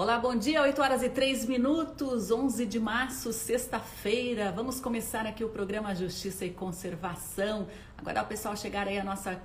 Olá, bom dia, 8 horas e 3 minutos, 11 de março, sexta-feira. Vamos começar aqui o programa Justiça e Conservação. Agora o pessoal chegar aí a nossa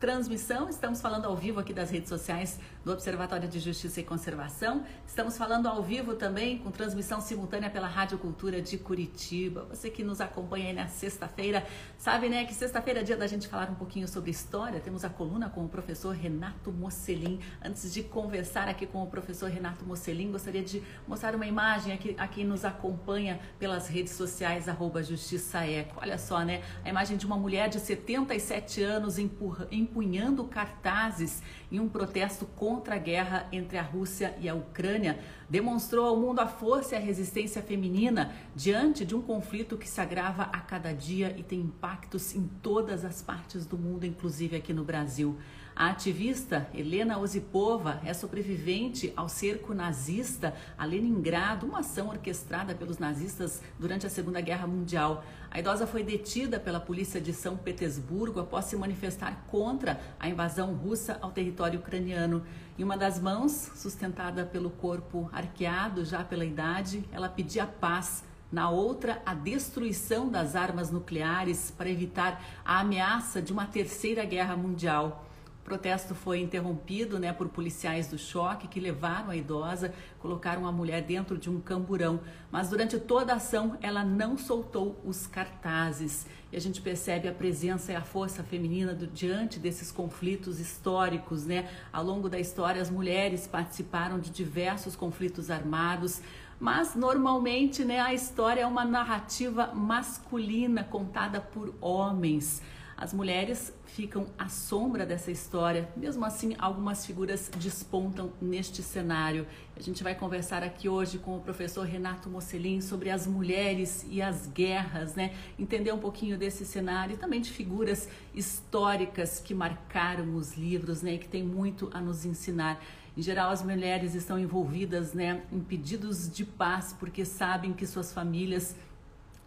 transmissão. Estamos falando ao vivo aqui das redes sociais do Observatório de Justiça e Conservação. Estamos falando ao vivo também com transmissão simultânea pela Rádio Cultura de Curitiba. Você que nos acompanha aí na sexta-feira, sabe, né, que sexta-feira é dia da gente falar um pouquinho sobre história. Temos a coluna com o professor Renato Mocelin. Antes de conversar aqui com o professor Renato Mocelin, gostaria de mostrar uma imagem aqui a quem nos acompanha pelas redes sociais arroba Justiça Eco. Olha só, né, a imagem de uma mulher de 77 anos empurra, empunhando cartazes em um protesto contra a guerra entre a Rússia e a Ucrânia, demonstrou ao mundo a força e a resistência feminina diante de um conflito que se agrava a cada dia e tem impactos em todas as partes do mundo, inclusive aqui no Brasil. A ativista Helena Osipova é sobrevivente ao cerco nazista a Leningrado, uma ação orquestrada pelos nazistas durante a Segunda Guerra Mundial. A idosa foi detida pela polícia de São Petersburgo após se manifestar contra a invasão russa ao território ucraniano. Em uma das mãos, sustentada pelo corpo arqueado já pela idade, ela pedia paz. Na outra, a destruição das armas nucleares para evitar a ameaça de uma terceira guerra mundial. O protesto foi interrompido né, por policiais do choque que levaram a idosa, colocaram a mulher dentro de um camburão. Mas durante toda a ação, ela não soltou os cartazes. E a gente percebe a presença e a força feminina do, diante desses conflitos históricos. Né? Ao longo da história, as mulheres participaram de diversos conflitos armados. Mas normalmente né, a história é uma narrativa masculina contada por homens. As mulheres ficam à sombra dessa história, mesmo assim, algumas figuras despontam neste cenário. A gente vai conversar aqui hoje com o professor Renato Mocelin sobre as mulheres e as guerras, né? Entender um pouquinho desse cenário e também de figuras históricas que marcaram os livros, né? E que tem muito a nos ensinar. Em geral, as mulheres estão envolvidas né, em pedidos de paz porque sabem que suas famílias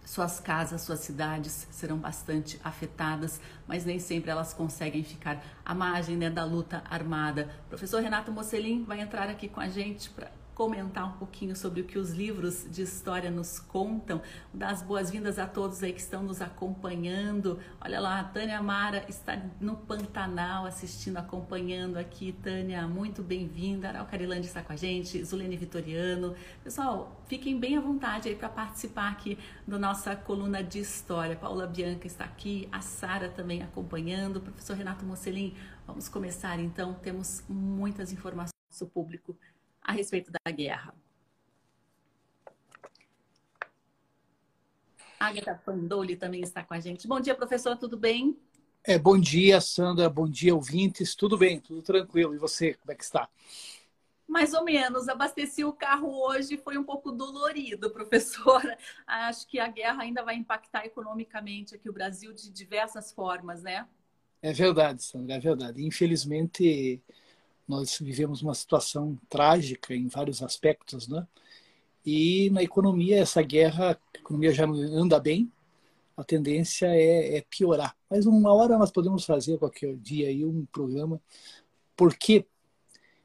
suas casas, suas cidades serão bastante afetadas, mas nem sempre elas conseguem ficar à margem né, da luta armada. O professor Renato Mocelin vai entrar aqui com a gente para comentar um pouquinho sobre o que os livros de história nos contam. Das boas-vindas a todos aí que estão nos acompanhando. Olha lá, a Tânia Mara está no Pantanal assistindo, acompanhando aqui. Tânia, muito bem-vinda. Aral Carilândia está com a gente, Zulene Vitoriano. Pessoal, fiquem bem à vontade aí para participar aqui da nossa coluna de história. Paula Bianca está aqui, a Sara também acompanhando, o professor Renato Mocelin. Vamos começar então, temos muitas informações do público a respeito da guerra. Agatha Pandoli também está com a gente. Bom dia, professor, tudo bem? É, bom dia, Sandra. Bom dia, ouvintes. Tudo bem, tudo tranquilo. E você, como é que está? Mais ou menos. Abasteci o carro hoje, foi um pouco dolorido, professor. Acho que a guerra ainda vai impactar economicamente aqui o Brasil de diversas formas, né? É verdade, Sandra, é verdade. Infelizmente, nós vivemos uma situação trágica em vários aspectos, né? E na economia, essa guerra, a economia já anda bem, a tendência é, é, piorar. Mas uma hora nós podemos fazer qualquer dia aí um programa. Por quê?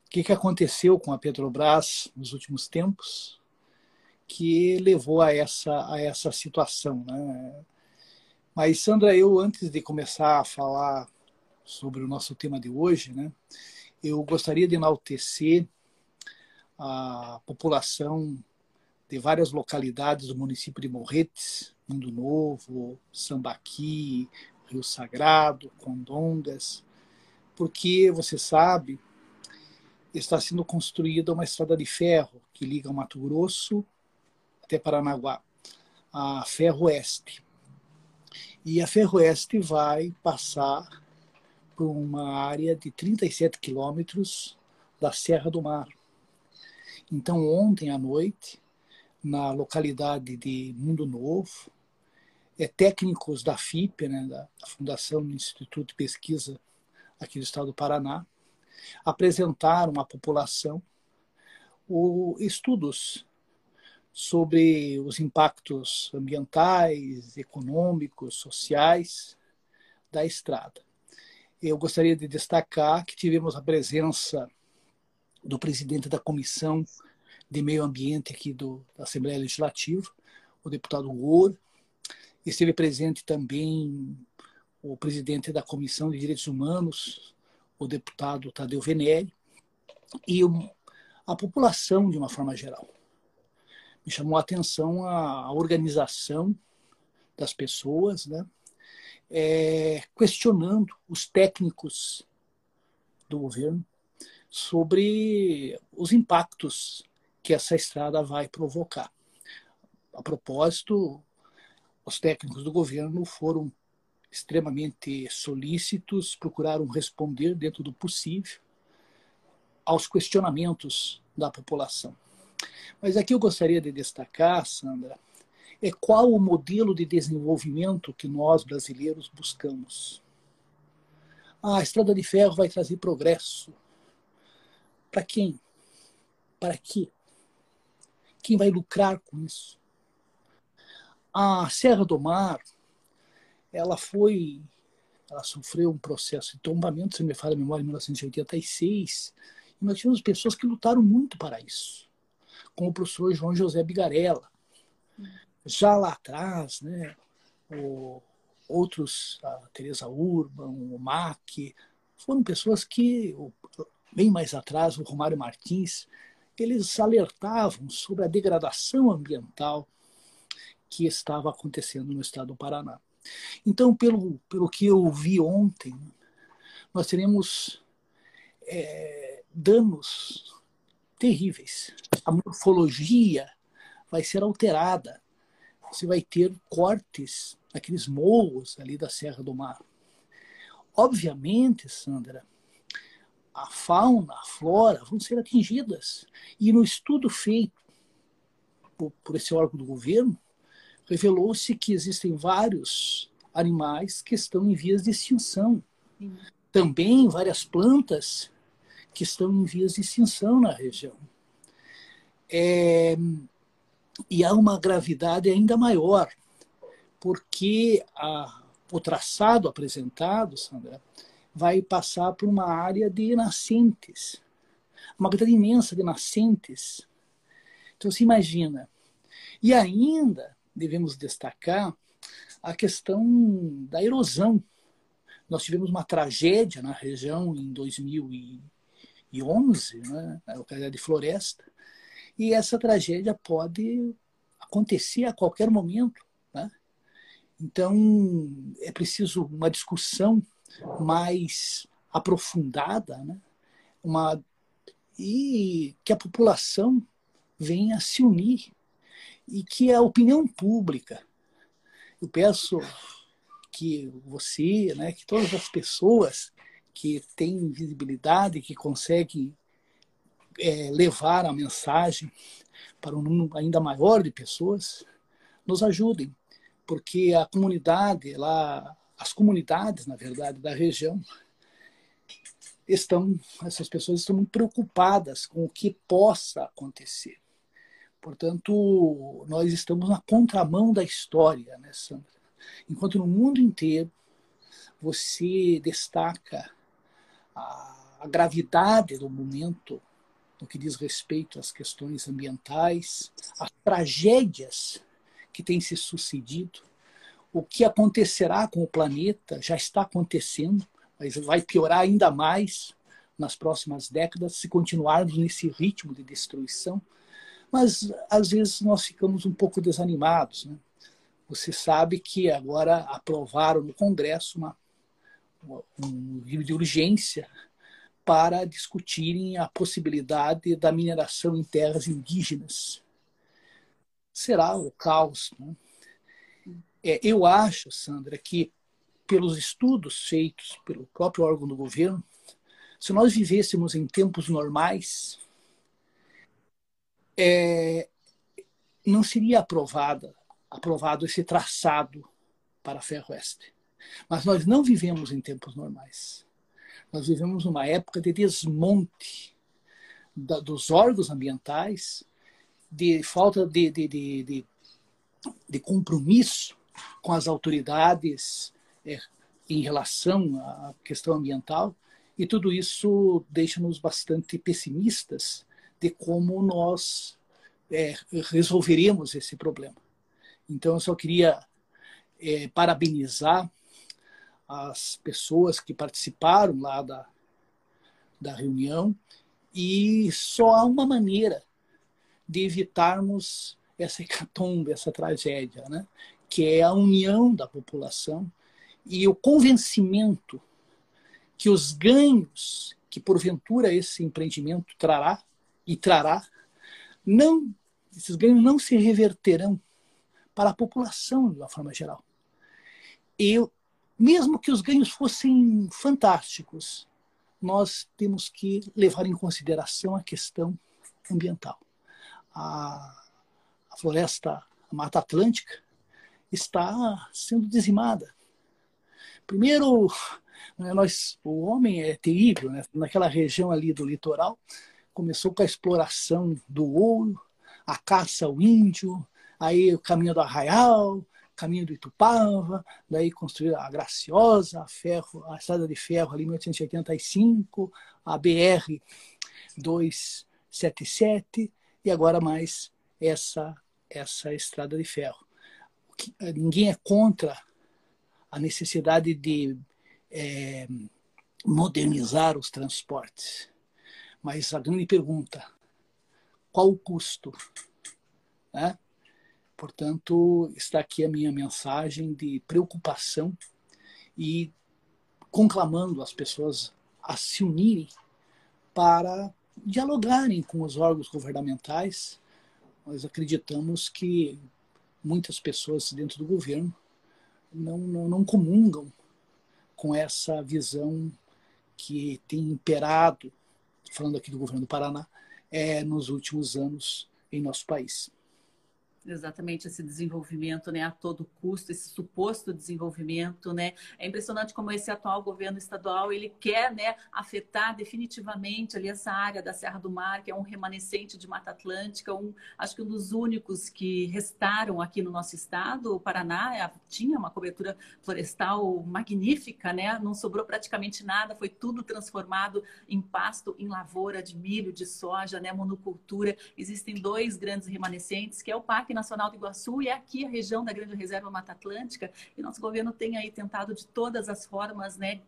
O que, que aconteceu com a Petrobras nos últimos tempos que levou a essa, a essa situação, né? Mas, Sandra, eu antes de começar a falar sobre o nosso tema de hoje, né? Eu gostaria de enaltecer a população de várias localidades do município de Morretes, Mundo Novo, Sambaqui, Rio Sagrado, Condongas, porque você sabe, está sendo construída uma estrada de ferro que liga Mato Grosso até Paranaguá, a Ferro Oeste. E a Ferro Oeste vai passar por uma área de 37 quilômetros da Serra do Mar. Então, ontem à noite, na localidade de Mundo Novo, é, técnicos da FIP, né, da Fundação do Instituto de Pesquisa aqui do estado do Paraná, apresentaram à população o, estudos sobre os impactos ambientais, econômicos, sociais da estrada eu gostaria de destacar que tivemos a presença do presidente da Comissão de Meio Ambiente aqui do, da Assembleia Legislativa, o deputado Ouro. Esteve presente também o presidente da Comissão de Direitos Humanos, o deputado Tadeu Venere, e a população de uma forma geral. Me chamou a atenção a organização das pessoas, né? É, questionando os técnicos do governo sobre os impactos que essa estrada vai provocar. A propósito, os técnicos do governo foram extremamente solícitos, procuraram responder dentro do possível aos questionamentos da população. Mas aqui eu gostaria de destacar, Sandra, é qual o modelo de desenvolvimento que nós brasileiros buscamos. Ah, a estrada de ferro vai trazer progresso. Para quem? Para quê? Quem vai lucrar com isso? A Serra do Mar, ela foi, ela sofreu um processo de tombamento, se me falha a memória, em 1986, e nós tivemos pessoas que lutaram muito para isso, como o professor João José Bigarella. Já lá atrás, né, o, outros, a Teresa Urban, o Mac, foram pessoas que, bem mais atrás, o Romário Martins, eles alertavam sobre a degradação ambiental que estava acontecendo no estado do Paraná. Então, pelo, pelo que eu vi ontem, nós teremos é, danos terríveis. A morfologia vai ser alterada. Você vai ter cortes naqueles morros ali da Serra do Mar. Obviamente, Sandra, a fauna, a flora vão ser atingidas. E no estudo feito por, por esse órgão do governo, revelou-se que existem vários animais que estão em vias de extinção. Sim. Também várias plantas que estão em vias de extinção na região. É, e há uma gravidade ainda maior, porque a, o traçado apresentado, Sandra, vai passar por uma área de nascentes, uma quantidade imensa de nascentes. Então, se imagina. E ainda devemos destacar a questão da erosão. Nós tivemos uma tragédia na região em 2011, né, na localidade de Floresta, e essa tragédia pode acontecer a qualquer momento. Né? Então, é preciso uma discussão mais aprofundada, né? uma, e que a população venha se unir e que a opinião pública, eu peço que você, né, que todas as pessoas que têm visibilidade, que conseguem é, levar a mensagem para um número ainda maior de pessoas, nos ajudem, porque a comunidade lá, as comunidades, na verdade, da região, estão, essas pessoas estão muito preocupadas com o que possa acontecer. Portanto, nós estamos na contramão da história, né, Sandra? Enquanto no mundo inteiro você destaca a, a gravidade do momento no que diz respeito às questões ambientais, as tragédias que têm se sucedido, o que acontecerá com o planeta já está acontecendo, mas vai piorar ainda mais nas próximas décadas se continuarmos nesse ritmo de destruição mas às vezes nós ficamos um pouco desanimados. Né? Você sabe que agora aprovaram no Congresso uma, um livro de urgência para discutirem a possibilidade da mineração em terras indígenas. Será o caos. Né? É, eu acho, Sandra, que pelos estudos feitos pelo próprio órgão do governo, se nós vivêssemos em tempos normais, é, não seria aprovada, aprovado esse traçado para a Ferroeste. Mas nós não vivemos em tempos normais. Nós vivemos uma época de desmonte da, dos órgãos ambientais, de falta de, de, de, de compromisso com as autoridades é, em relação à questão ambiental, e tudo isso deixa-nos bastante pessimistas de como nós é, resolveremos esse problema. Então, eu só queria é, parabenizar as pessoas que participaram lá da, da reunião e só há uma maneira de evitarmos essa hecatombe, essa tragédia, né? que é a união da população e o convencimento que os ganhos que porventura esse empreendimento trará e trará, não esses ganhos não se reverterão para a população de uma forma geral. E mesmo que os ganhos fossem fantásticos, nós temos que levar em consideração a questão ambiental. A, a floresta, a Mata Atlântica, está sendo dizimada. Primeiro, né, nós, o homem é terrível, né? naquela região ali do litoral, começou com a exploração do ouro, a caça ao índio, aí o caminho do Arraial, caminho do Itupava, daí construíram a Graciosa, a, ferro, a estrada de ferro ali em 1885, a BR 277 e agora mais essa essa estrada de ferro. Eh, ninguém é contra a necessidade de é, modernizar os transportes, mas a grande pergunta: qual o custo? Né? Portanto, está aqui a minha mensagem de preocupação e conclamando as pessoas a se unirem para dialogarem com os órgãos governamentais. Nós acreditamos que muitas pessoas dentro do governo não, não, não comungam com essa visão que tem imperado, falando aqui do governo do Paraná, é, nos últimos anos em nosso país. Exatamente esse desenvolvimento, né, a todo custo, esse suposto desenvolvimento, né? É impressionante como esse atual governo estadual ele quer, né, afetar definitivamente ali essa área da Serra do Mar, que é um remanescente de Mata Atlântica, um, acho que um dos únicos que restaram aqui no nosso estado. O Paraná é, tinha uma cobertura florestal magnífica, né? Não sobrou praticamente nada, foi tudo transformado em pasto, em lavoura de milho, de soja, né, monocultura. Existem dois grandes remanescentes, que é o Parque Nacional do Iguaçu e é aqui a região da Grande Reserva Mata Atlântica. E nosso governo tem aí tentado de todas as formas, né,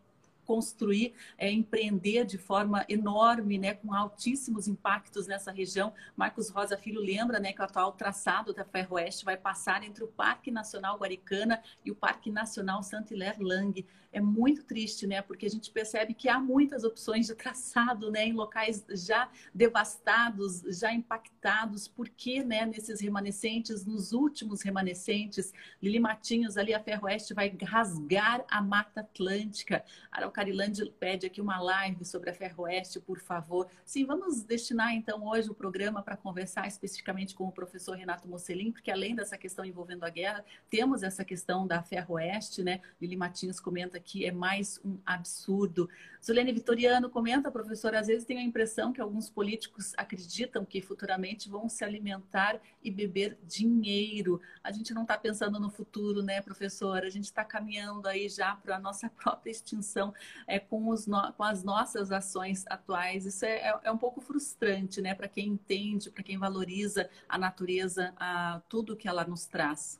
construir, é, empreender de forma enorme, né, com altíssimos impactos nessa região. Marcos Rosa Filho lembra né, que o atual traçado da Ferroeste vai passar entre o Parque Nacional Guaricana e o Parque Nacional Saint-Hilaire Lang é muito triste, né? Porque a gente percebe que há muitas opções de traçado, né? Em locais já devastados, já impactados. Por que, né? Nesses remanescentes, nos últimos remanescentes, Lili Matinhos, ali a Ferroeste, vai rasgar a Mata Atlântica. Araucarilândia pede aqui uma live sobre a Ferroeste, por favor. Sim, vamos destinar então hoje o programa para conversar especificamente com o professor Renato Mocelin, porque além dessa questão envolvendo a guerra, temos essa questão da Ferroeste, né? Lili Matinhos comenta que é mais um absurdo. Zulene Vitoriano comenta, professor, às vezes tenho a impressão que alguns políticos acreditam que futuramente vão se alimentar e beber dinheiro. A gente não está pensando no futuro, né, professor? A gente está caminhando aí já para a nossa própria extinção é, com, os no... com as nossas ações atuais. Isso é, é, é um pouco frustrante, né, para quem entende, para quem valoriza a natureza, a tudo que ela nos traz.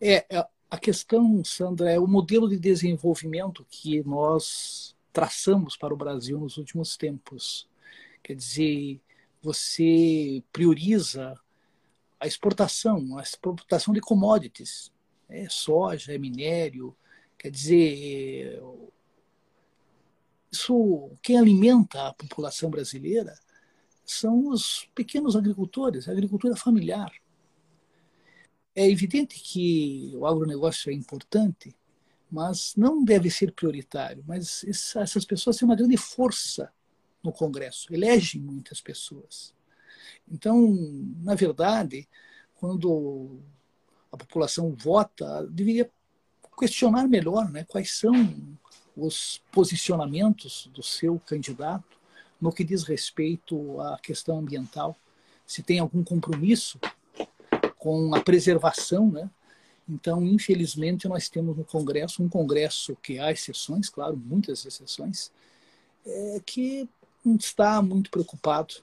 É, é a questão, Sandra, é o modelo de desenvolvimento que nós traçamos para o Brasil nos últimos tempos. Quer dizer, você prioriza a exportação, a exportação de commodities, é soja, é minério, quer dizer, isso quem alimenta a população brasileira são os pequenos agricultores, a agricultura familiar. É evidente que o agronegócio é importante, mas não deve ser prioritário. Mas essas pessoas têm uma grande força no Congresso, elegem muitas pessoas. Então, na verdade, quando a população vota, deveria questionar melhor né, quais são os posicionamentos do seu candidato no que diz respeito à questão ambiental, se tem algum compromisso com a preservação, né? Então, infelizmente, nós temos no Congresso, um Congresso que há exceções, claro, muitas exceções, é, que não está muito preocupado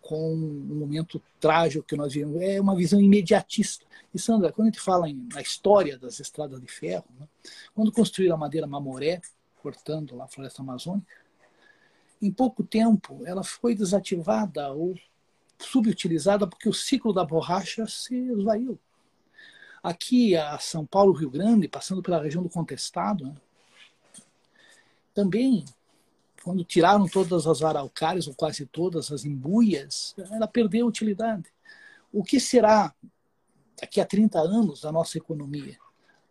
com um momento trágico que nós vivemos. É uma visão imediatista. E, Sandra, quando a gente fala em, na história das estradas de ferro, né, quando construíram a madeira mamoré, cortando lá a floresta amazônica, em pouco tempo ela foi desativada ou subutilizada porque o ciclo da borracha se esvaiu. Aqui, a São Paulo, Rio Grande, passando pela região do Contestado, né, também quando tiraram todas as araucárias, ou quase todas as embuias, ela perdeu utilidade. O que será daqui a 30 anos da nossa economia?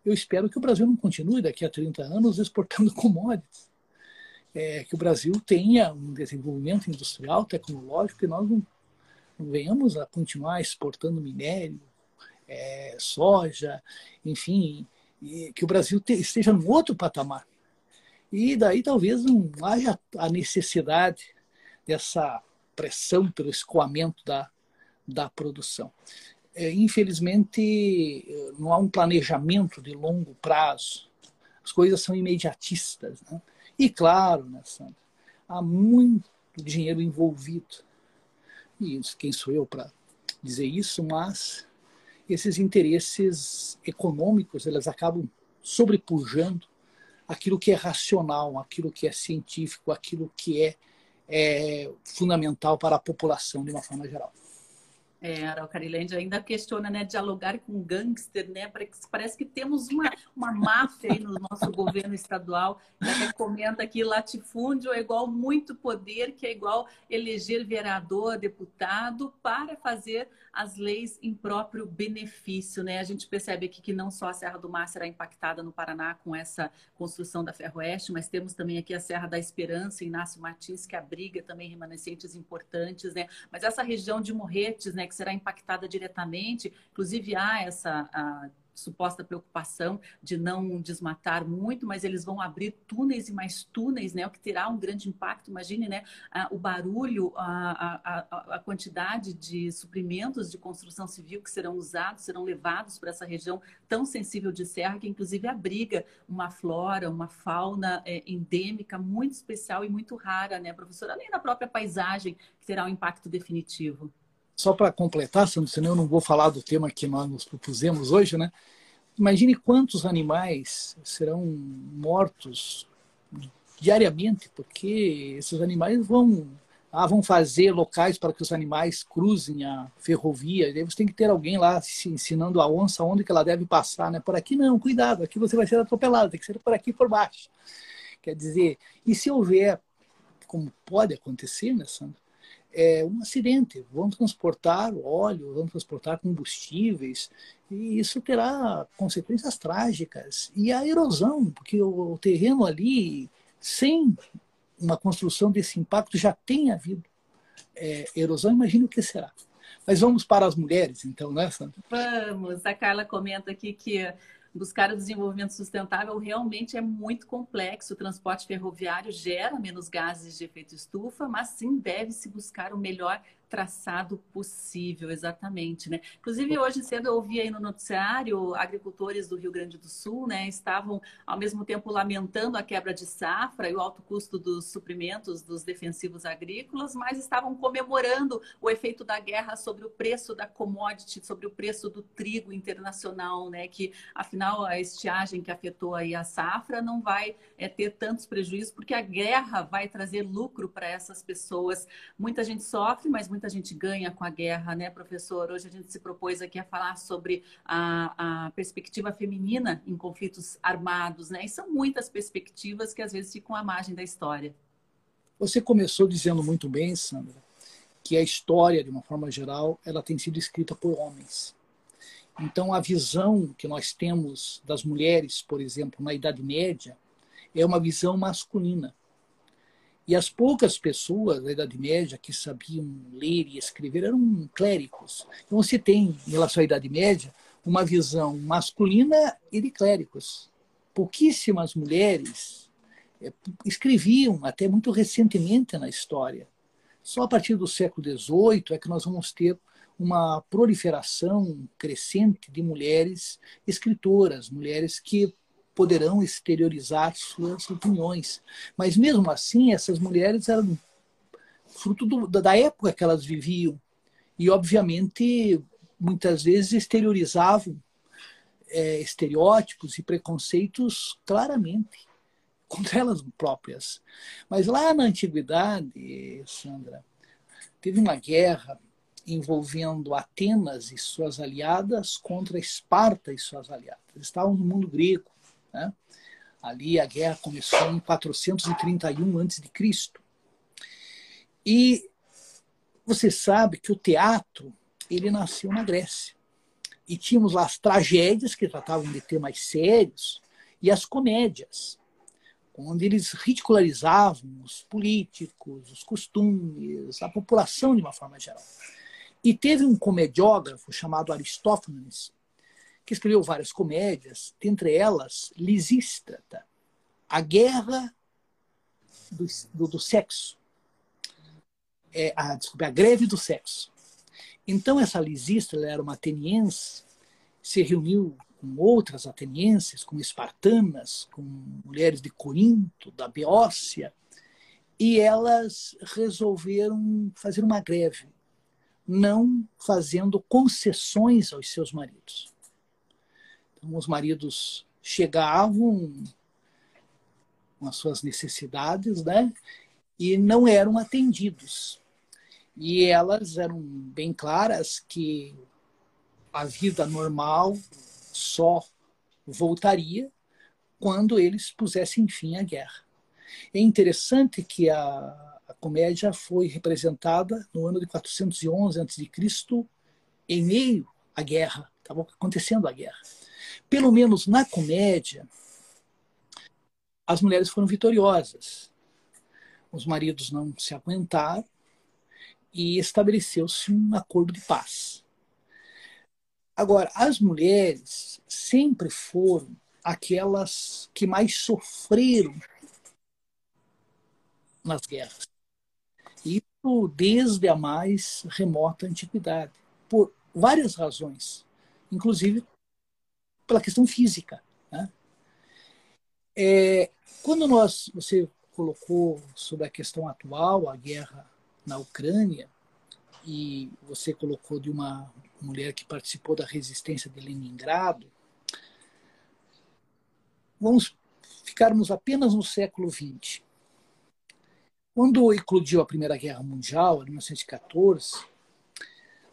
Eu espero que o Brasil não continue daqui a 30 anos exportando commodities. É, que o Brasil tenha um desenvolvimento industrial, tecnológico, que nós não venhamos a continuar exportando minério, é, soja, enfim, que o Brasil te, esteja num outro patamar. E daí talvez não haja a necessidade dessa pressão pelo escoamento da, da produção. É, infelizmente, não há um planejamento de longo prazo. As coisas são imediatistas. Né? E claro, né, Sandra, há muito dinheiro envolvido. E quem sou eu para dizer isso, mas esses interesses econômicos eles acabam sobrepujando aquilo que é racional, aquilo que é científico, aquilo que é, é fundamental para a população de uma forma geral. É, Araucarilândia ainda questiona, né, dialogar com gangster, né, parece que temos uma, uma máfia aí no nosso governo estadual, e até comenta que latifúndio é igual muito poder, que é igual eleger vereador, deputado, para fazer as leis em próprio benefício, né, a gente percebe aqui que não só a Serra do Mar será impactada no Paraná com essa construção da Ferroeste, mas temos também aqui a Serra da Esperança, Inácio Martins, que abriga também remanescentes importantes, né, mas essa região de Morretes, né, que será impactada diretamente. Inclusive, há essa suposta preocupação de não desmatar muito, mas eles vão abrir túneis e mais túneis, né? O que terá um grande impacto. Imagine, né? o barulho, a, a, a, quantidade de suprimentos de construção civil que serão usados, serão levados para essa região tão sensível de serra, que inclusive abriga uma flora, uma fauna é, endêmica muito especial e muito rara, né, professora? Além da própria paisagem, que terá um impacto definitivo só para completar, senão eu não vou falar do tema que nós nos propusemos hoje, né? Imagine quantos animais serão mortos diariamente, porque esses animais vão, ah, vão fazer locais para que os animais cruzem a ferrovia. E aí você tem que ter alguém lá ensinando a onça onde que ela deve passar, né? Por aqui não, cuidado, aqui você vai ser atropelado, tem que ser por aqui por baixo. Quer dizer, e se houver, como pode acontecer, né, Sandra? É, um acidente, vão transportar óleo, vão transportar combustíveis, e isso terá consequências trágicas. E a erosão, porque o, o terreno ali, sem uma construção desse impacto, já tem havido é, erosão, imagine o que será. Mas vamos para as mulheres, então, né, Sandra? Vamos. A Carla comenta aqui que buscar o desenvolvimento sustentável realmente é muito complexo. O transporte ferroviário gera menos gases de efeito estufa, mas sim deve-se buscar o melhor traçado possível, exatamente, né? Inclusive hoje cedo eu ouvi aí no noticiário agricultores do Rio Grande do Sul, né, estavam ao mesmo tempo lamentando a quebra de safra e o alto custo dos suprimentos dos defensivos agrícolas, mas estavam comemorando o efeito da guerra sobre o preço da commodity, sobre o preço do trigo internacional, né, que afinal a estiagem que afetou aí a safra não vai é, ter tantos prejuízos porque a guerra vai trazer lucro para essas pessoas. Muita gente sofre, mas muita gente ganha com a guerra, né, professor? Hoje a gente se propôs aqui a falar sobre a, a perspectiva feminina em conflitos armados, né? E são muitas perspectivas que às vezes ficam à margem da história. Você começou dizendo muito bem, Sandra, que a história, de uma forma geral, ela tem sido escrita por homens. Então, a visão que nós temos das mulheres, por exemplo, na Idade Média, é uma visão masculina. E as poucas pessoas da Idade Média que sabiam ler e escrever eram clérigos. Então você tem, em relação à Idade Média, uma visão masculina e de clérigos. Pouquíssimas mulheres é, escreviam, até muito recentemente na história. Só a partir do século XVIII é que nós vamos ter uma proliferação crescente de mulheres escritoras, mulheres que poderão exteriorizar suas opiniões. Mas mesmo assim, essas mulheres eram fruto do, da época que elas viviam. E, obviamente, muitas vezes exteriorizavam é, estereótipos e preconceitos claramente contra elas próprias. Mas lá na antiguidade, Sandra, teve uma guerra envolvendo Atenas e suas aliadas contra Esparta e suas aliadas. Estavam no mundo grego. Né? Ali a guerra começou em 431 a.C. E você sabe que o teatro ele nasceu na Grécia. E tínhamos lá as tragédias, que tratavam de temas sérios, e as comédias, onde eles ridicularizavam os políticos, os costumes, a população de uma forma geral. E teve um comediógrafo chamado Aristófanes, que escreveu várias comédias, dentre elas Lisístrata, A Guerra do, do, do Sexo. É, a, desculpa, a Greve do Sexo. Então, essa Lisístrata era uma ateniense, se reuniu com outras atenienses, com espartanas, com mulheres de Corinto, da Beócia, e elas resolveram fazer uma greve não fazendo concessões aos seus maridos. Os maridos chegavam com as suas necessidades, né? E não eram atendidos. E elas eram bem claras que a vida normal só voltaria quando eles pusessem fim à guerra. É interessante que a a comédia foi representada no ano de 411 a.C., em meio à guerra, estava acontecendo a guerra. Pelo menos na comédia, as mulheres foram vitoriosas. Os maridos não se aguentaram e estabeleceu-se um acordo de paz. Agora, as mulheres sempre foram aquelas que mais sofreram nas guerras. Isso desde a mais remota antiguidade, por várias razões, inclusive pela questão física. Né? É, quando nós, você colocou sobre a questão atual, a guerra na Ucrânia, e você colocou de uma mulher que participou da resistência de Leningrado, vamos ficarmos apenas no século XX. Quando eclodiu a Primeira Guerra Mundial, em 1914,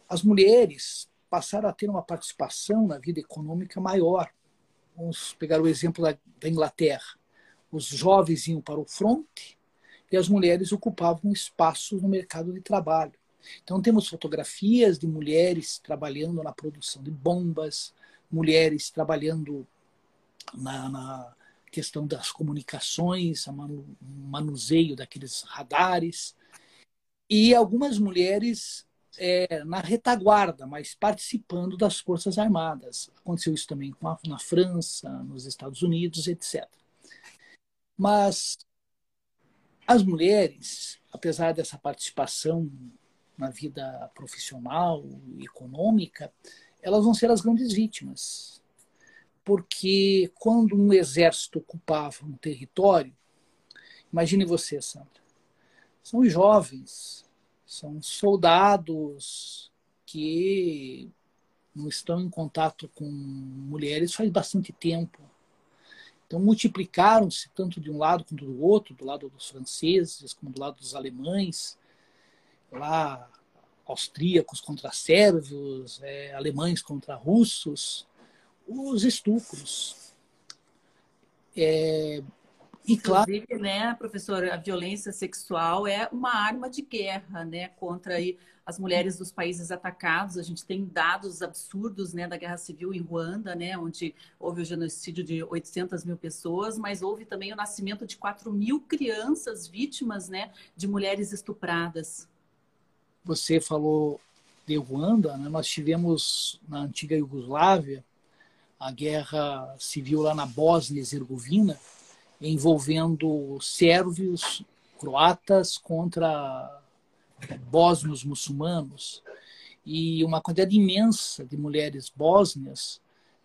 as mulheres passaram a ter uma participação na vida econômica maior. Vamos pegar o exemplo da, da Inglaterra. Os jovens iam para o fronte e as mulheres ocupavam espaços no mercado de trabalho. Então temos fotografias de mulheres trabalhando na produção de bombas, mulheres trabalhando na, na questão das comunicações, o manuseio daqueles radares, e algumas mulheres é, na retaguarda, mas participando das Forças Armadas. Aconteceu isso também a, na França, nos Estados Unidos, etc. Mas as mulheres, apesar dessa participação na vida profissional e econômica, elas vão ser as grandes vítimas porque quando um exército ocupava um território, imagine você, Sandra, são jovens, são soldados que não estão em contato com mulheres faz bastante tempo. Então multiplicaram-se tanto de um lado quanto do outro, do lado dos franceses como do lado dos alemães, lá austríacos contra sérvios, é, alemães contra russos os estupros. É, e claro, Inclusive, né, professora, a violência sexual é uma arma de guerra, né, contra aí as mulheres dos países atacados. A gente tem dados absurdos, né, da guerra civil em Ruanda, né, onde houve o genocídio de 800 mil pessoas, mas houve também o nascimento de 4 mil crianças vítimas, né, de mulheres estupradas. Você falou de Ruanda, né? Nós tivemos na antiga Iugoslávia a guerra civil lá na Bósnia e Herzegovina, envolvendo sérvios, croatas contra bósnios muçulmanos. E uma quantidade imensa de mulheres bósnias,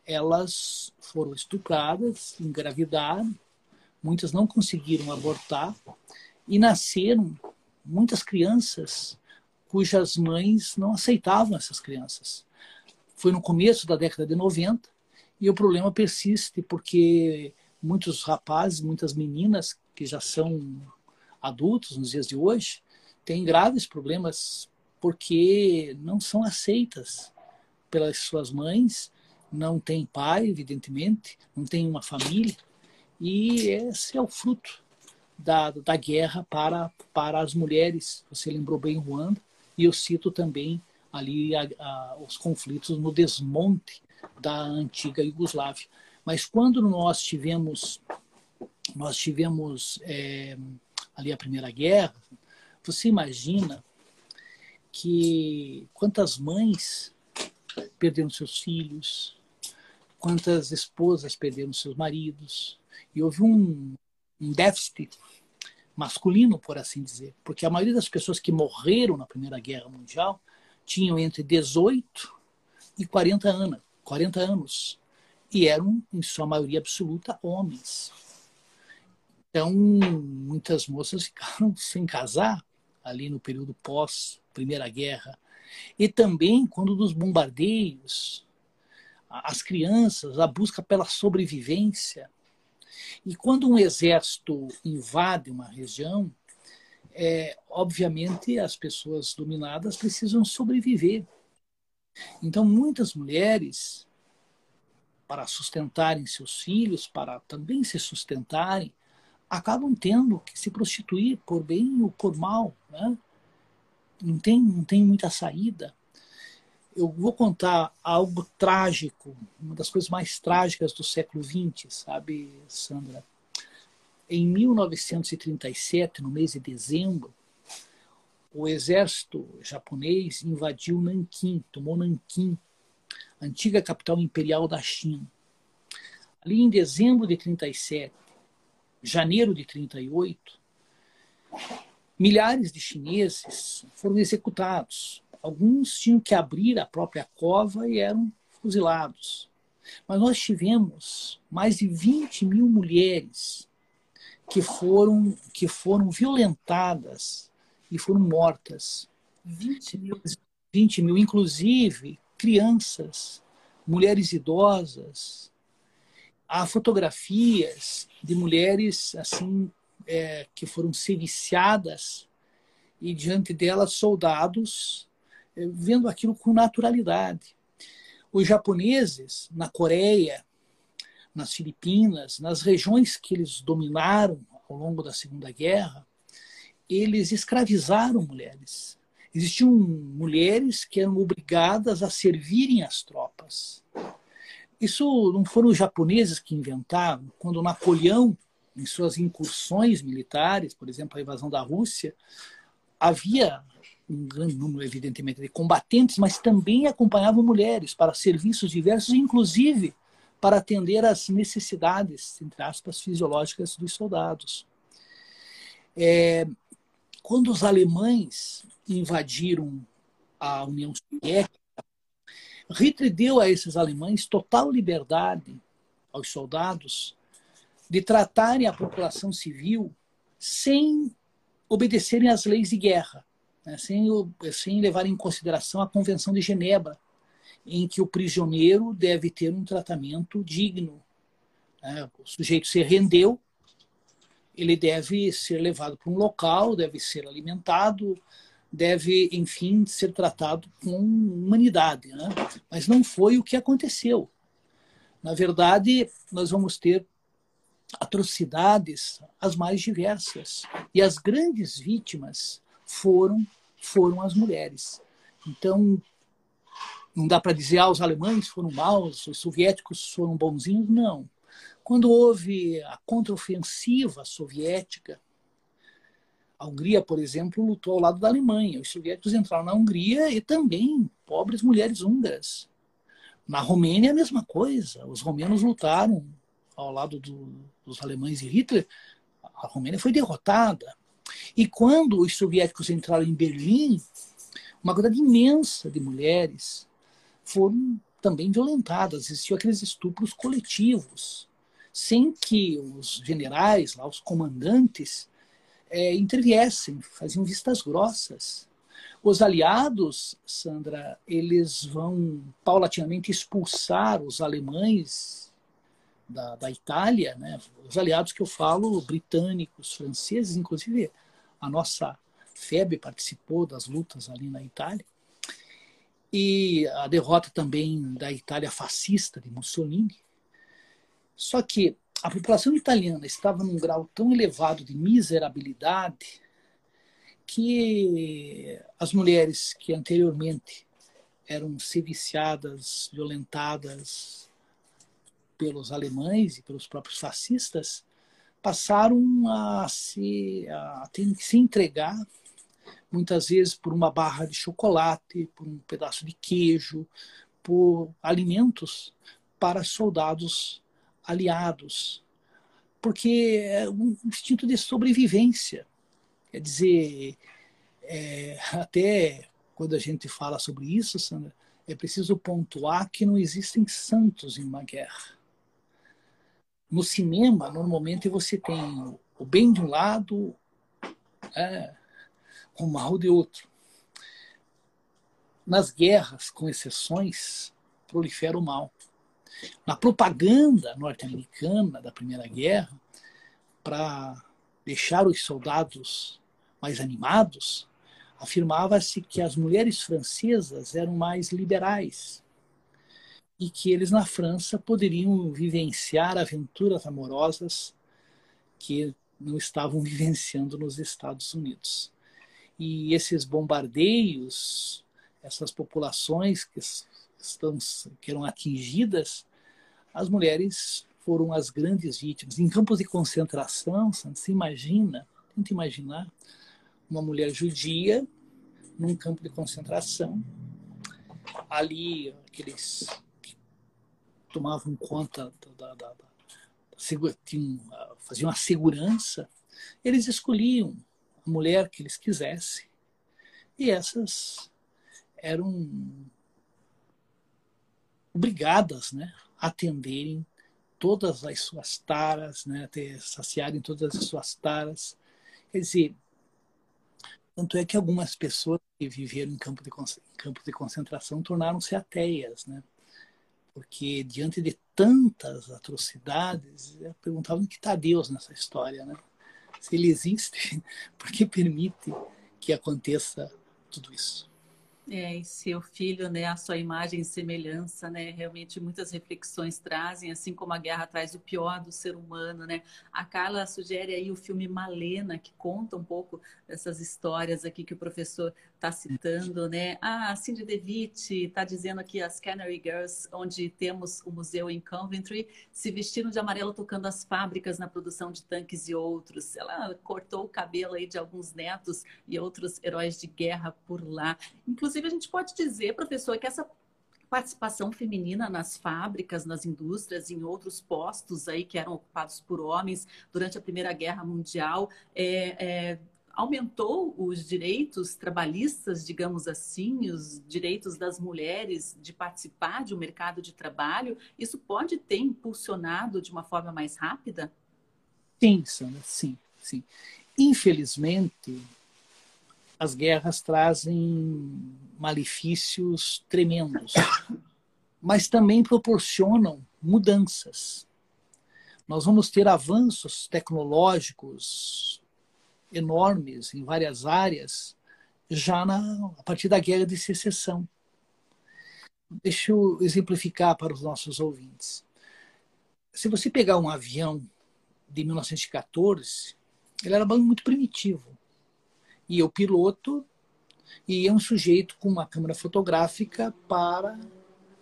elas foram estupradas, engravidaram, muitas não conseguiram abortar e nasceram muitas crianças cujas mães não aceitavam essas crianças. Foi no começo da década de 90 e o problema persiste porque muitos rapazes, muitas meninas que já são adultos nos dias de hoje, têm graves problemas porque não são aceitas pelas suas mães, não têm pai, evidentemente, não têm uma família, e esse é o fruto da, da guerra para, para as mulheres. Você lembrou bem Ruanda, e eu cito também ali a, a, os conflitos no desmonte da antiga Iugoslávia. Mas quando nós tivemos nós tivemos é, ali a Primeira Guerra, você imagina que quantas mães perderam seus filhos, quantas esposas perderam seus maridos, e houve um, um déficit masculino, por assim dizer, porque a maioria das pessoas que morreram na Primeira Guerra Mundial tinham entre 18 e 40 anos, 40 anos e eram, em sua maioria absoluta, homens. Então, muitas moças ficaram sem casar ali no período pós Primeira Guerra. E também quando dos bombardeios, as crianças, a busca pela sobrevivência. E quando um exército invade uma região, é, obviamente as pessoas dominadas precisam sobreviver. Então, muitas mulheres, para sustentarem seus filhos, para também se sustentarem, acabam tendo que se prostituir por bem ou por mal. Né? Não, tem, não tem muita saída. Eu vou contar algo trágico, uma das coisas mais trágicas do século XX, sabe, Sandra? Em 1937, no mês de dezembro, o exército japonês invadiu Nanquim, tomou Nanquim, antiga capital imperial da China. Ali em dezembro de 37, janeiro de 38, milhares de chineses foram executados. Alguns tinham que abrir a própria cova e eram fuzilados. Mas nós tivemos mais de 20 mil mulheres que foram, que foram violentadas e foram mortas. 20 mil. 20 mil, inclusive crianças, mulheres idosas. Há fotografias de mulheres assim é, que foram serviciadas e diante delas soldados é, vendo aquilo com naturalidade. Os japoneses na Coreia, nas Filipinas, nas regiões que eles dominaram ao longo da Segunda Guerra, eles escravizaram mulheres. Existiam mulheres que eram obrigadas a servirem as tropas. Isso não foram os japoneses que inventaram. Quando Napoleão, em suas incursões militares, por exemplo, a invasão da Rússia, havia um grande número, evidentemente, de combatentes, mas também acompanhavam mulheres para serviços diversos, inclusive para atender às necessidades, entre aspas, fisiológicas dos soldados. É, quando os alemães invadiram a União Soviética, Hitler deu a esses alemães total liberdade aos soldados de tratarem a população civil sem obedecerem às leis de guerra, né, sem, sem levar em consideração a Convenção de Genebra, em que o prisioneiro deve ter um tratamento digno. Né? O sujeito se rendeu, ele deve ser levado para um local, deve ser alimentado, deve, enfim, ser tratado com humanidade. Né? Mas não foi o que aconteceu. Na verdade, nós vamos ter atrocidades as mais diversas. E as grandes vítimas foram, foram as mulheres. Então, não dá para dizer, ah, os alemães foram maus, os soviéticos foram bonzinhos, não. Quando houve a contraofensiva soviética, a Hungria, por exemplo, lutou ao lado da Alemanha. Os soviéticos entraram na Hungria e também pobres mulheres húngaras. Na Romênia, a mesma coisa. Os romenos lutaram ao lado do, dos alemães e Hitler. A Romênia foi derrotada. E quando os soviéticos entraram em Berlim, uma quantidade imensa de mulheres foram também violentadas. Existiam aqueles estupros coletivos, sem que os generais, lá, os comandantes, é, interviessem, faziam vistas grossas. Os aliados, Sandra, eles vão paulatinamente expulsar os alemães da, da Itália, né? os aliados que eu falo, britânicos, franceses, inclusive a nossa FEB participou das lutas ali na Itália. E a derrota também da Itália fascista de Mussolini. Só que a população italiana estava num grau tão elevado de miserabilidade que as mulheres que anteriormente eram seviciadas, violentadas pelos alemães e pelos próprios fascistas, passaram a se, a ter que se entregar, muitas vezes por uma barra de chocolate, por um pedaço de queijo, por alimentos para soldados aliados, porque é um instinto de sobrevivência. Quer dizer, é, até quando a gente fala sobre isso, Sandra, é preciso pontuar que não existem santos em uma guerra. No cinema, normalmente você tem o bem de um lado, é, o mal de outro. Nas guerras, com exceções, prolifera o mal. Na propaganda norte-americana da Primeira Guerra, para deixar os soldados mais animados, afirmava-se que as mulheres francesas eram mais liberais e que eles na França poderiam vivenciar aventuras amorosas que não estavam vivenciando nos Estados Unidos. E esses bombardeios, essas populações que estão que eram atingidas, as mulheres foram as grandes vítimas. Em campos de concentração, você imagina, tenta imaginar, uma mulher judia num campo de concentração, ali aqueles que tomavam conta da, da, da, tinham, faziam a segurança, eles escolhiam a mulher que eles quisessem. E essas eram obrigadas né, atenderem todas as suas taras, né, ter, saciarem todas as suas taras. Quer dizer, tanto é que algumas pessoas que viveram em campo de, campo de concentração tornaram-se ateias, né? Porque diante de tantas atrocidades, perguntavam que está Deus nessa história, né? Se ele existe, por que permite que aconteça tudo isso? É, e seu filho, né, a sua imagem e semelhança, né, realmente muitas reflexões trazem, assim como a guerra traz o pior do ser humano, né. A Carla sugere aí o filme Malena, que conta um pouco dessas histórias aqui que o professor está citando, né. Ah, a Cindy DeVitt está dizendo aqui as Canary Girls, onde temos o museu em Coventry, se vestindo de amarelo tocando as fábricas na produção de tanques e outros. Ela cortou o cabelo aí de alguns netos e outros heróis de guerra por lá. Inclusive Inclusive, a gente pode dizer, professor, que essa participação feminina nas fábricas, nas indústrias, em outros postos aí que eram ocupados por homens durante a Primeira Guerra Mundial, é, é, aumentou os direitos trabalhistas, digamos assim, os direitos das mulheres de participar de um mercado de trabalho. Isso pode ter impulsionado de uma forma mais rápida? Sim, Sandra, sim, sim. Infelizmente, as guerras trazem malefícios tremendos, mas também proporcionam mudanças. Nós vamos ter avanços tecnológicos enormes em várias áreas já na, a partir da guerra de secessão. Deixa eu exemplificar para os nossos ouvintes. Se você pegar um avião de 1914, ele era muito primitivo e o piloto e um sujeito com uma câmera fotográfica para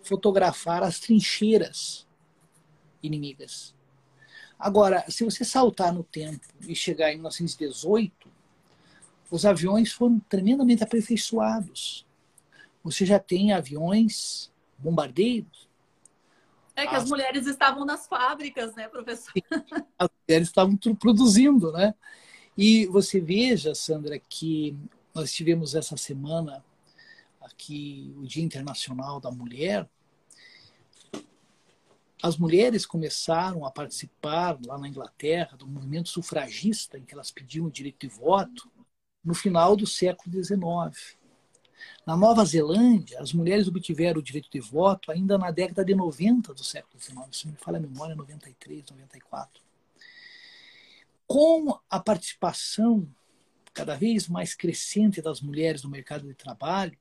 fotografar as trincheiras inimigas. Agora, se você saltar no tempo e chegar em 1918, os aviões foram tremendamente aperfeiçoados. Você já tem aviões bombardeiros. É que as, as mulheres estavam nas fábricas, né, professor? As mulheres estavam produzindo, né? E você veja, Sandra, que nós tivemos essa semana aqui o Dia Internacional da Mulher as mulheres começaram a participar lá na Inglaterra do movimento sufragista, em que elas pediam o direito de voto, no final do século XIX. Na Nova Zelândia, as mulheres obtiveram o direito de voto ainda na década de 90 do século XIX, se me falha a memória, 93, 94. Com a participação cada vez mais crescente das mulheres no mercado de trabalho,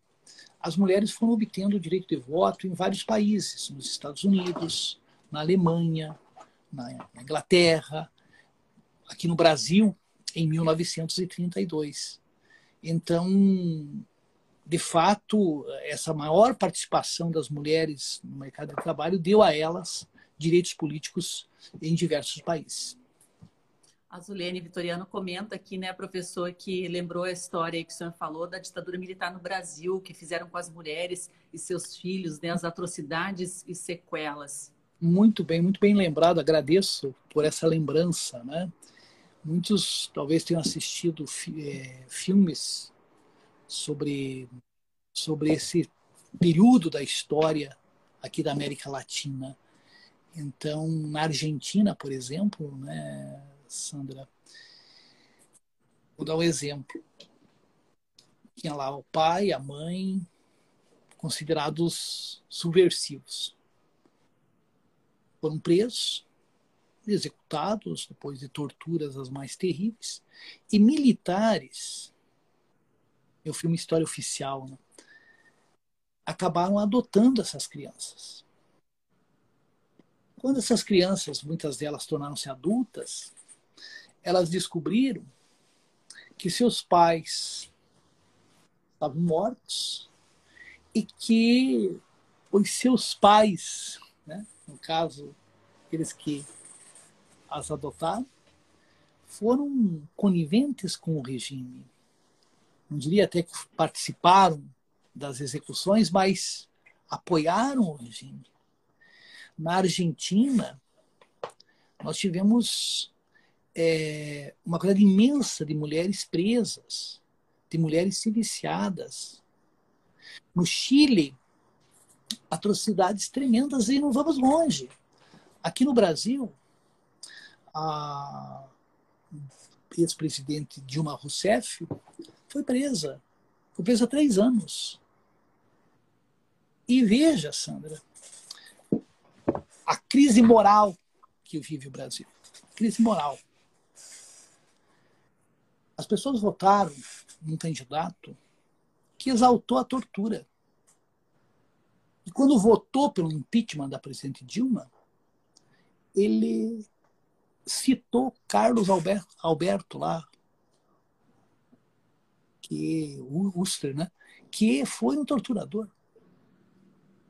as mulheres foram obtendo o direito de voto em vários países, nos Estados Unidos, na Alemanha, na Inglaterra, aqui no Brasil, em 1932. Então, de fato, essa maior participação das mulheres no mercado de trabalho deu a elas direitos políticos em diversos países. A Zulene Vitoriano comenta aqui, né, professor, que lembrou a história que o senhor falou da ditadura militar no Brasil, que fizeram com as mulheres e seus filhos, né, as atrocidades e sequelas. Muito bem, muito bem lembrado. Agradeço por essa lembrança, né? Muitos talvez tenham assistido é, filmes sobre, sobre esse período da história aqui da América Latina. Então, na Argentina, por exemplo, né, Sandra, vou dar um exemplo. Tinha lá o pai, a mãe, considerados subversivos. Foram presos, executados depois de torturas as mais terríveis, e militares eu filme História Oficial, né? acabaram adotando essas crianças. Quando essas crianças, muitas delas tornaram-se adultas, elas descobriram que seus pais estavam mortos e que os seus pais, né, no caso, aqueles que as adotaram, foram coniventes com o regime não diria até que participaram das execuções, mas apoiaram o regime. Na Argentina, nós tivemos é, uma quantidade imensa de mulheres presas, de mulheres siliciadas. No Chile, atrocidades tremendas e não vamos longe. Aqui no Brasil, a ex-presidente Dilma Rousseff foi presa. Foi presa há três anos. E veja, Sandra, a crise moral que vive o Brasil. Crise moral. As pessoas votaram num candidato que exaltou a tortura. E quando votou pelo impeachment da presidente Dilma, ele citou Carlos Alberto, Alberto lá, que o Uster, né? que foi um torturador.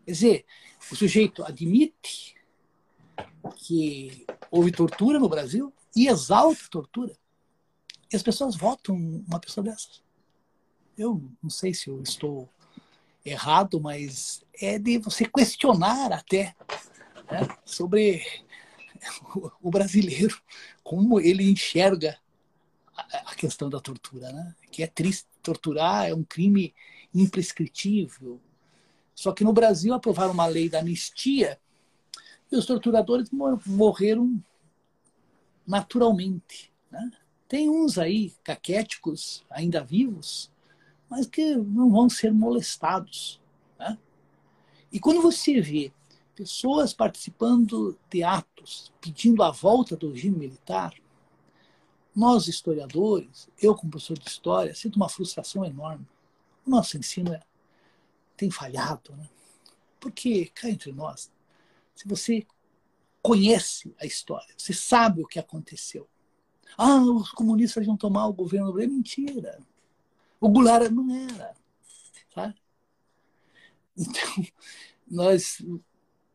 Quer dizer, o sujeito admite que houve tortura no Brasil e exalta a tortura. E as pessoas votam uma pessoa dessas. Eu não sei se eu estou errado, mas é de você questionar até né, sobre o brasileiro, como ele enxerga a questão da tortura, né? que é triste. Torturar é um crime imprescritível. Só que no Brasil aprovaram uma lei da anistia e os torturadores morreram naturalmente. Né? Tem uns aí, caquéticos, ainda vivos, mas que não vão ser molestados. Né? E quando você vê pessoas participando de atos pedindo a volta do regime militar, nós, historiadores, eu como professor de história, sinto uma frustração enorme. O nosso ensino é, tem falhado, né? Porque, cá entre nós, se você conhece a história, você sabe o que aconteceu. Ah, os comunistas iam tomar o governo. É mentira. O Goulart não era. Sabe? Então, nós,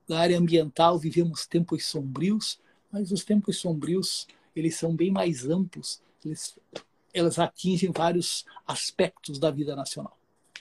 na área ambiental, vivemos tempos sombrios, mas os tempos sombrios eles são bem mais amplos, eles, elas atingem vários aspectos da vida nacional.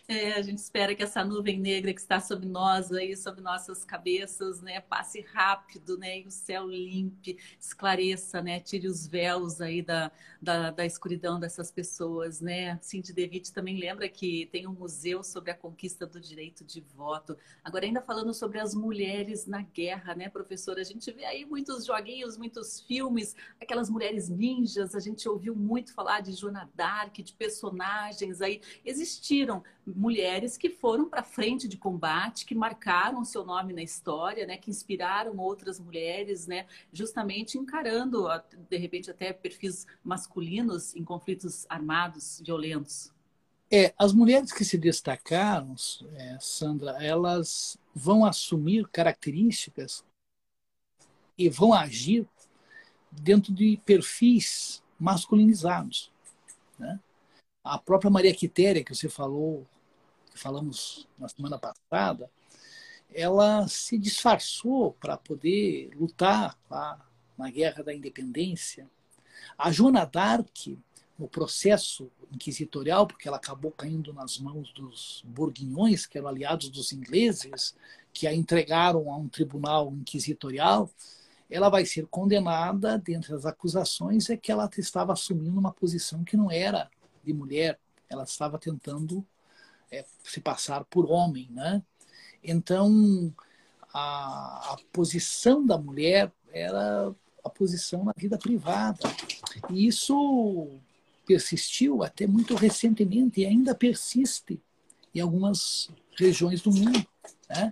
É, a gente espera que essa nuvem negra que está sobre nós aí, sobre nossas cabeças, né, passe rápido, né, e o céu limpe, esclareça, né, tire os véus aí da, da, da escuridão dessas pessoas, né. Cindy DeVitt também lembra que tem um museu sobre a conquista do direito de voto. Agora ainda falando sobre as mulheres na guerra, né, professora? A gente vê aí muitos joguinhos, muitos filmes, aquelas mulheres ninjas. A gente ouviu muito falar de Joana Dark, de personagens aí. Existiram mulheres que foram para frente de combate, que marcaram seu nome na história, né, que inspiraram outras mulheres, né, justamente encarando, de repente, até perfis masculinos em conflitos armados violentos. É, as mulheres que se destacaram, é, Sandra, elas vão assumir características e vão agir dentro de perfis masculinizados. Né? A própria Maria Quitéria, que você falou, que falamos na semana passada, ela se disfarçou para poder lutar lá na Guerra da Independência. A Joana d'Arc, no processo inquisitorial, porque ela acabou caindo nas mãos dos burguinhões, que eram aliados dos ingleses, que a entregaram a um tribunal inquisitorial, ela vai ser condenada, dentre as acusações, é que ela estava assumindo uma posição que não era de mulher, ela estava tentando é, se passar por homem. Né? Então, a, a posição da mulher era a posição na vida privada. E isso persistiu até muito recentemente e ainda persiste em algumas regiões do mundo. Né?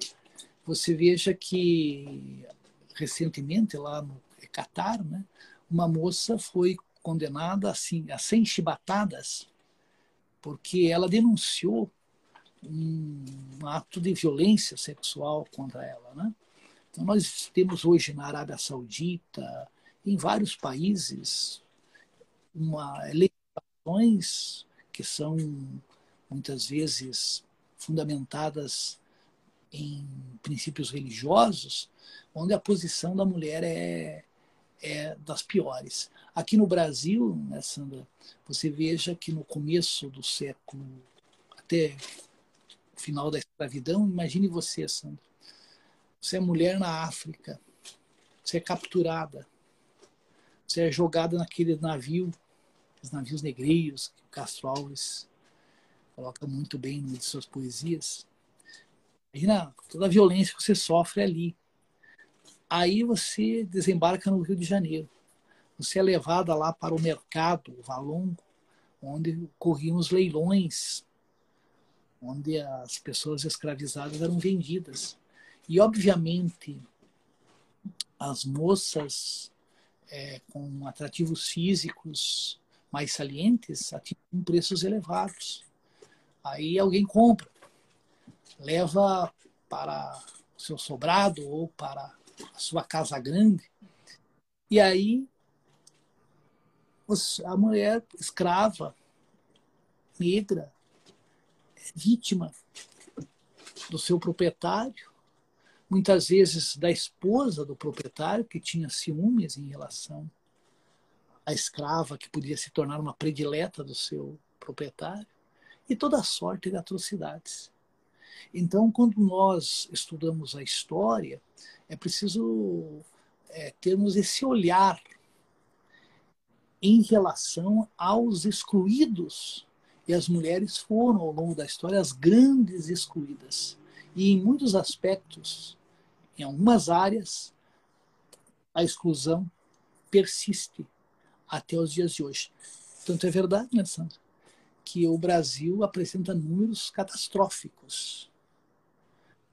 Você veja que recentemente lá no Catar, né, uma moça foi condenada assim, a 100 chibatadas porque ela denunciou um, ato de violência sexual contra ela. Né? Então nós temos hoje na Arábia Saudita, em vários países, uma legislações que são muitas vezes fundamentadas em princípios religiosos, onde a posição da mulher é, é das piores. Aqui no Brasil, né, Sandra, você veja que no começo do século, até o final da escravidão, imagine você, Sandra. Você é mulher na África, você é capturada, você é jogada naquele navio os navios negreiros, que o Castro Alves coloca muito bem em suas poesias. Imagina toda a violência que você sofre ali. Aí você desembarca no Rio de Janeiro. Você é levada lá para o mercado, o Valongo, onde ocorriam os leilões, onde as pessoas escravizadas eram vendidas. E, obviamente, as moças é, com atrativos físicos mais salientes atingem preços elevados. Aí alguém compra, leva para o seu sobrado ou para a sua casa grande. E aí a mulher escrava, negra, vítima do seu proprietário, muitas vezes da esposa do proprietário, que tinha ciúmes em relação a escrava que podia se tornar uma predileta do seu proprietário, e toda sorte de atrocidades. Então, quando nós estudamos a história, é preciso é, termos esse olhar em relação aos excluídos. E as mulheres foram, ao longo da história, as grandes excluídas. E em muitos aspectos, em algumas áreas, a exclusão persiste até os dias de hoje. Tanto é verdade, né, Sandra, que o Brasil apresenta números catastróficos.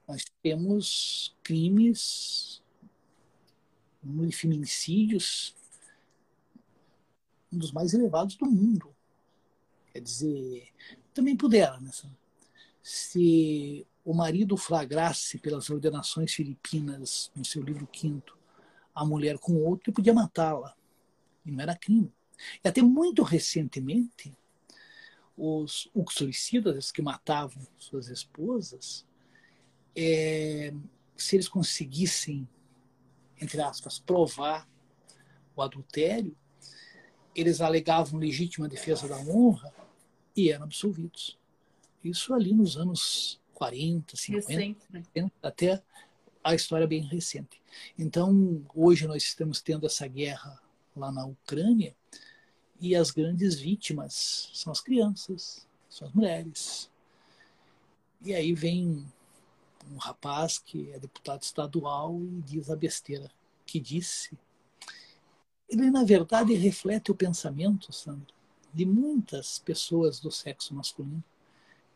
Nós temos crimes, feminicídios, um dos mais elevados do mundo. Quer dizer, também pudera, né? Se o marido flagrasse pelas ordenações filipinas, no seu livro quinto, a mulher com outro, ele podia matá-la e não era crime. E até muito recentemente, os uxoricidas que matavam suas esposas, é, se eles conseguissem, entre aspas, provar o adultério, eles alegavam legítima defesa da honra e eram absolvidos. Isso ali nos anos 40, 50, Recente, né? até a história bem recente. Então, hoje nós estamos tendo essa guerra lá na Ucrânia e as grandes vítimas são as crianças, são as mulheres. E aí vem um rapaz que é deputado estadual e diz a besteira que disse. Ele, na verdade, reflete o pensamento, Sandra, de muitas pessoas do sexo masculino,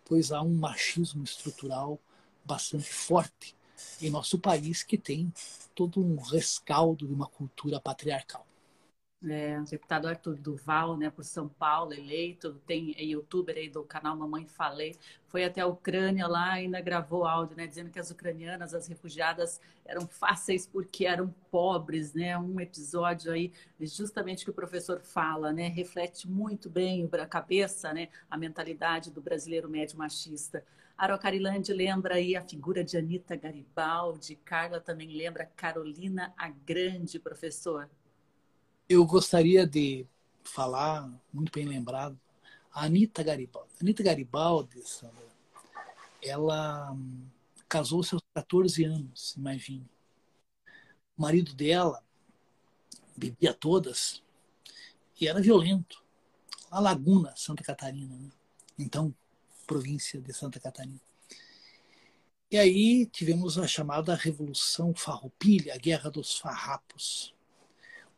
pois há um machismo estrutural bastante forte em nosso país que tem todo um rescaldo de uma cultura patriarcal. É, o deputado Arthur Duval, né, por São Paulo, eleito, tem é youtuber aí do canal Mamãe Falei, foi até a Ucrânia lá, ainda gravou áudio, né, dizendo que as ucranianas, as refugiadas, eram fáceis porque eram pobres, né, um episódio aí, justamente que o professor fala, né, reflete muito bem a cabeça, né, a mentalidade do brasileiro médio machista. Arocarilândia lembra aí a figura de Anitta Garibaldi, Carla também lembra Carolina a Grande, professor. Eu gostaria de falar, muito bem lembrado, a Anitta Garibaldi. Anitta Garibaldi, Sandra, ela hum, casou-se aos 14 anos, imagine. O marido dela bebia todas e era violento. A Laguna, Santa Catarina, né? então província de Santa Catarina. E aí tivemos a chamada Revolução Farroupilha, a Guerra dos Farrapos.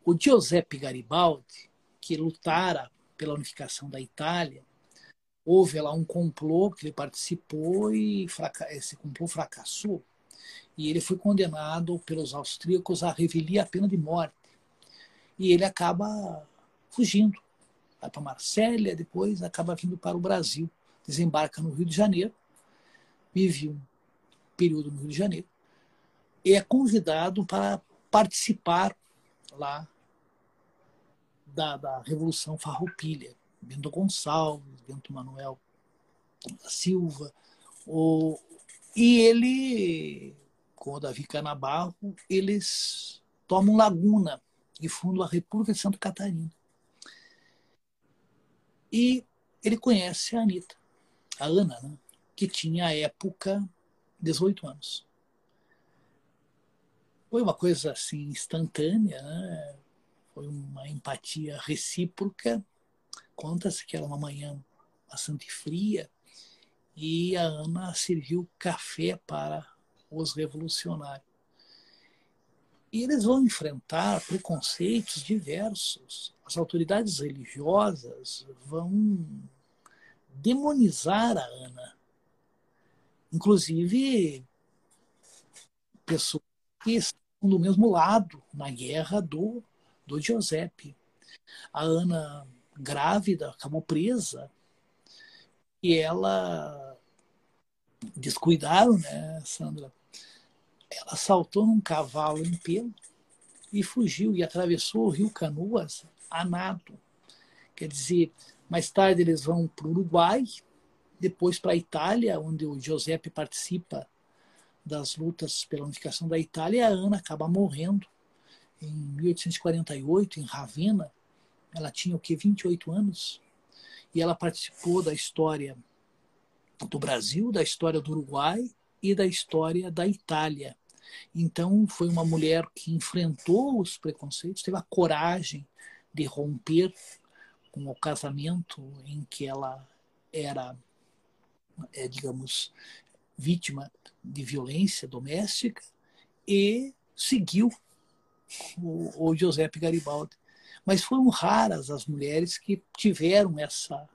O Giuseppe Garibaldi, que lutara pela unificação da Itália, houve lá um complô que ele participou e esse complô fracassou. E ele foi condenado pelos austríacos a revelia a pena de morte. E ele acaba fugindo. Vai para Marsella, depois acaba vindo para o Brasil. Desembarca no Rio de Janeiro, vive um período no Rio de Janeiro, e é convidado para participar lá da, da Revolução Farroupilha. Bento Gonçalves, Bento Manuel Silva, o, e ele, com o Davi Canabarro, eles tomam Laguna e fundam a República de Santa Catarina. E ele conhece a Anitta, a Ana, né, que tinha à época 18 anos. Foi uma coisa assim instantânea, né? Foi uma empatia recíproca. Conta-se que era uma manhã bastante fria e a Ana serviu café para os revolucionários. E eles vão enfrentar preconceitos diversos. As autoridades religiosas vão demonizar a Ana. Inclusive, pessoas que estão do mesmo lado na guerra do do Giuseppe. A Ana, grávida, acabou presa e ela descuidaram, né, Sandra? Ela saltou num cavalo em pelo e fugiu e atravessou o rio Canoas a nado. Quer dizer, mais tarde eles vão para o Uruguai, depois para a Itália, onde o Giuseppe participa das lutas pela unificação da Itália, e a Ana acaba morrendo em 1848, em Ravenna. Ela tinha o que 28 anos e ela participou da história do Brasil, da história do Uruguai e da história da Itália. Então foi uma mulher que enfrentou os preconceitos, teve a coragem de romper com o casamento em que ela era, é, digamos, vítima de violência doméstica e seguiu o, o Giuseppe Garibaldi. Mas foram raras as mulheres que tiveram essa,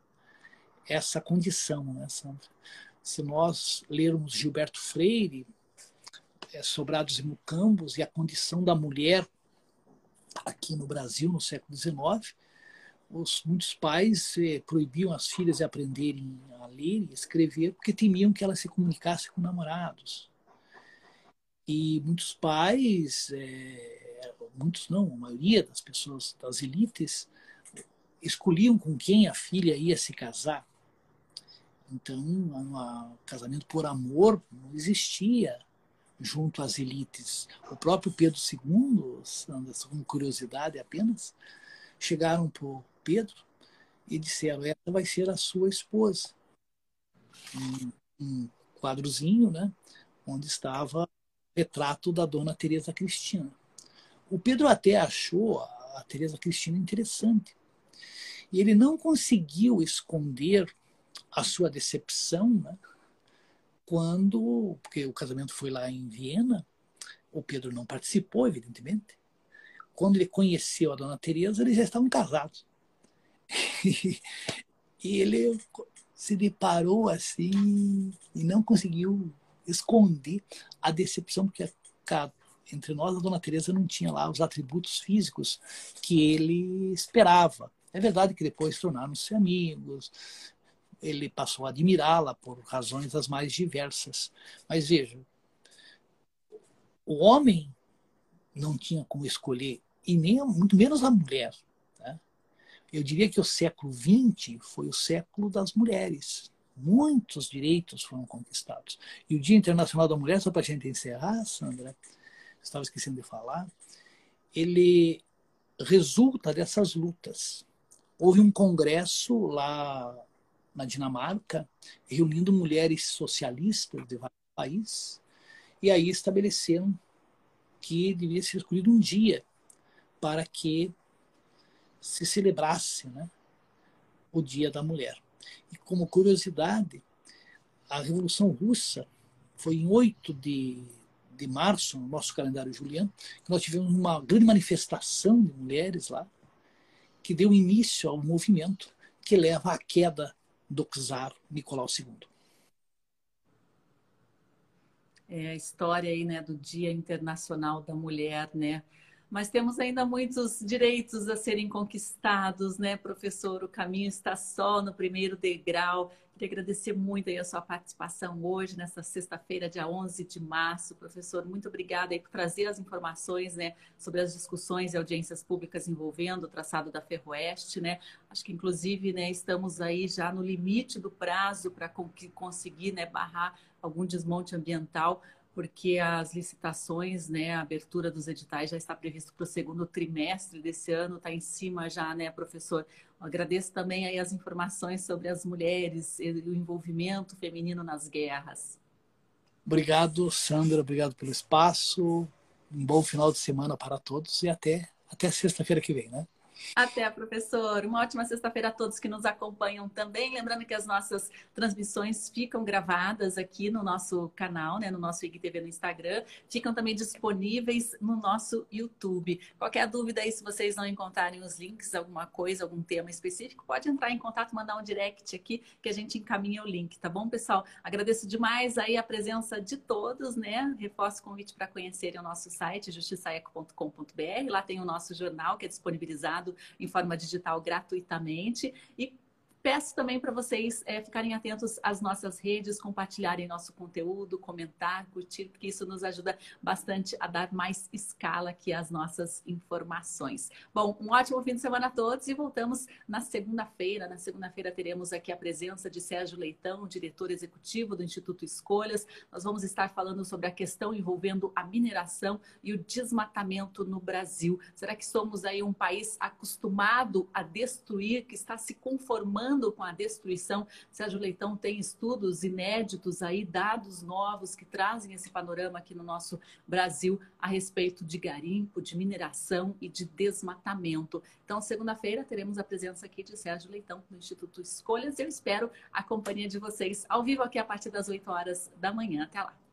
essa condição, né, Sandra? Se nós lermos Gilberto Freire, é, Sobrados e Mucambos, e a condição da mulher aqui no Brasil, no século XIX, os, muitos pais eh, proibiam as filhas de aprenderem a ler e escrever porque temiam que elas se comunicassem com namorados. E muitos pais eh, muitos não, a maioria das pessoas, das elites, escolhiam com quem a filha ia se casar. Então, o casamento por amor não existia junto às elites. O próprio Pedro II, com curiosidade apenas, chegaram para Pedro e disseram: essa vai ser a sua esposa. um, um quadrozinho, né, onde estava o retrato da dona Teresa Cristina. O Pedro até achou a Teresa Cristina interessante. E ele não conseguiu esconder a sua decepção né, quando, porque o casamento foi lá em Viena, o Pedro não participou, evidentemente. Quando ele conheceu a dona Teresa, eles já estavam casados. e ele se deparou assim e não conseguiu esconder a decepção, porque entre nós a dona Teresa não tinha lá os atributos físicos que ele esperava. É verdade que depois tornaram-se amigos, ele passou a admirá-la por razões as mais diversas. Mas veja, o homem não tinha como escolher, e nem muito menos a mulher. Né? Eu diria que o século XX foi o século das mulheres. Muitos direitos foram conquistados. E o Dia Internacional da Mulher, só para a gente encerrar, Sandra, estava esquecendo de falar, ele resulta dessas lutas. Houve um congresso lá na Dinamarca, reunindo mulheres socialistas de vários países, e aí estabeleceram que devia ser escolhido um dia para que se celebrasse né, o Dia da Mulher. E como curiosidade, a Revolução Russa foi em 8 de, de março, no nosso calendário juliano, nós tivemos uma grande manifestação de mulheres lá, que deu início ao movimento que leva à queda do czar Nicolau II. É a história aí, né, do Dia Internacional da Mulher, né? Mas temos ainda muitos direitos a serem conquistados, né, professor? O caminho está só no primeiro degrau. Queria agradecer muito a sua participação hoje, nessa sexta-feira, dia 11 de março. Professor, muito obrigada por trazer as informações né, sobre as discussões e audiências públicas envolvendo o traçado da Ferroeste. Né? Acho que, inclusive, né, estamos aí já no limite do prazo para conseguir né, barrar algum desmonte ambiental porque as licitações, né, a abertura dos editais já está previsto para o segundo trimestre desse ano, está em cima já, né, professor? Eu agradeço também aí as informações sobre as mulheres e o envolvimento feminino nas guerras. Obrigado, Sandra, obrigado pelo espaço. Um bom final de semana para todos e até, até sexta-feira que vem, né? Até, professor. Uma ótima sexta-feira a todos que nos acompanham também. Lembrando que as nossas transmissões ficam gravadas aqui no nosso canal, né, no nosso IGTV no Instagram. Ficam também disponíveis no nosso YouTube. Qualquer dúvida aí, se vocês não encontrarem os links, alguma coisa, algum tema específico, pode entrar em contato, mandar um direct aqui que a gente encaminha o link, tá bom, pessoal? Agradeço demais aí a presença de todos, né? Reforço o convite para conhecerem o nosso site, justiçaeco.com.br. Lá tem o nosso jornal que é disponibilizado em forma digital gratuitamente. E Peço também para vocês é, ficarem atentos às nossas redes, compartilharem nosso conteúdo, comentar, curtir, porque isso nos ajuda bastante a dar mais escala aqui às nossas informações. Bom, um ótimo fim de semana a todos e voltamos na segunda-feira. Na segunda-feira teremos aqui a presença de Sérgio Leitão, diretor executivo do Instituto Escolhas. Nós vamos estar falando sobre a questão envolvendo a mineração e o desmatamento no Brasil. Será que somos aí um país acostumado a destruir, que está se conformando com a destruição. Sérgio Leitão tem estudos inéditos aí, dados novos que trazem esse panorama aqui no nosso Brasil a respeito de garimpo, de mineração e de desmatamento. Então, segunda-feira teremos a presença aqui de Sérgio Leitão do Instituto Escolhas. Eu espero a companhia de vocês ao vivo aqui a partir das 8 horas da manhã. Até lá.